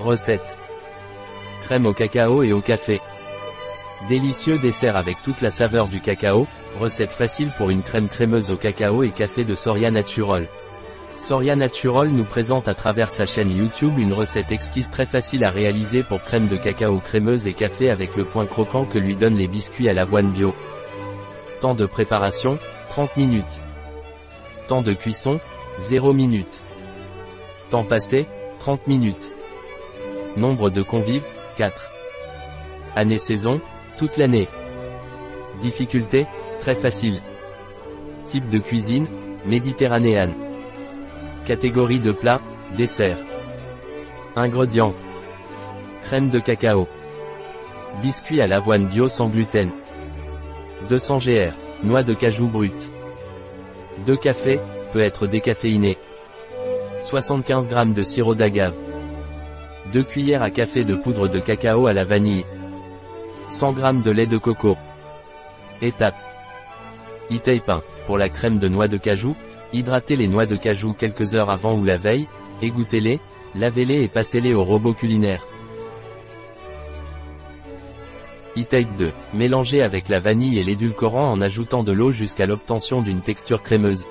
Recette. Crème au cacao et au café. Délicieux dessert avec toute la saveur du cacao, recette facile pour une crème crémeuse au cacao et café de Soria Naturol. Soria Naturol nous présente à travers sa chaîne YouTube une recette exquise très facile à réaliser pour crème de cacao crémeuse et café avec le point croquant que lui donnent les biscuits à l'avoine bio. Temps de préparation, 30 minutes. Temps de cuisson, 0 minutes. Temps passé, 30 minutes. Nombre de convives, 4. Année-saison, toute l'année. Difficulté, très facile. Type de cuisine, méditerranéenne. Catégorie de plat, dessert. Ingrédients. Crème de cacao. Biscuit à l'avoine bio sans gluten. 200 gr. Noix de cajou brute. 2 cafés, peut être décaféiné. 75 g de sirop d'agave. 2 cuillères à café de poudre de cacao à la vanille. 100 g de lait de coco. Étape. E-tape 1. Pour la crème de noix de cajou, hydratez les noix de cajou quelques heures avant ou la veille, égouttez-les, lavez-les et passez-les au robot culinaire. E-tape 2. Mélangez avec la vanille et l'édulcorant en ajoutant de l'eau jusqu'à l'obtention d'une texture crémeuse.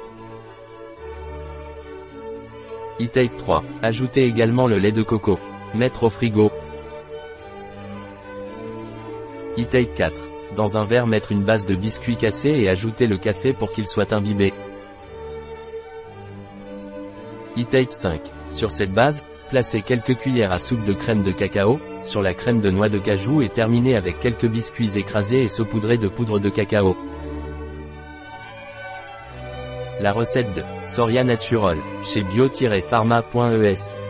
E-tape 3. Ajoutez également le lait de coco. Mettre au frigo. E-tape 4. Dans un verre mettre une base de biscuit cassé et ajouter le café pour qu'il soit imbibé. E-tape 5. Sur cette base, placez quelques cuillères à soupe de crème de cacao, sur la crème de noix de cajou et terminez avec quelques biscuits écrasés et saupoudrés de poudre de cacao. La recette de Soria Naturol, chez bio-pharma.es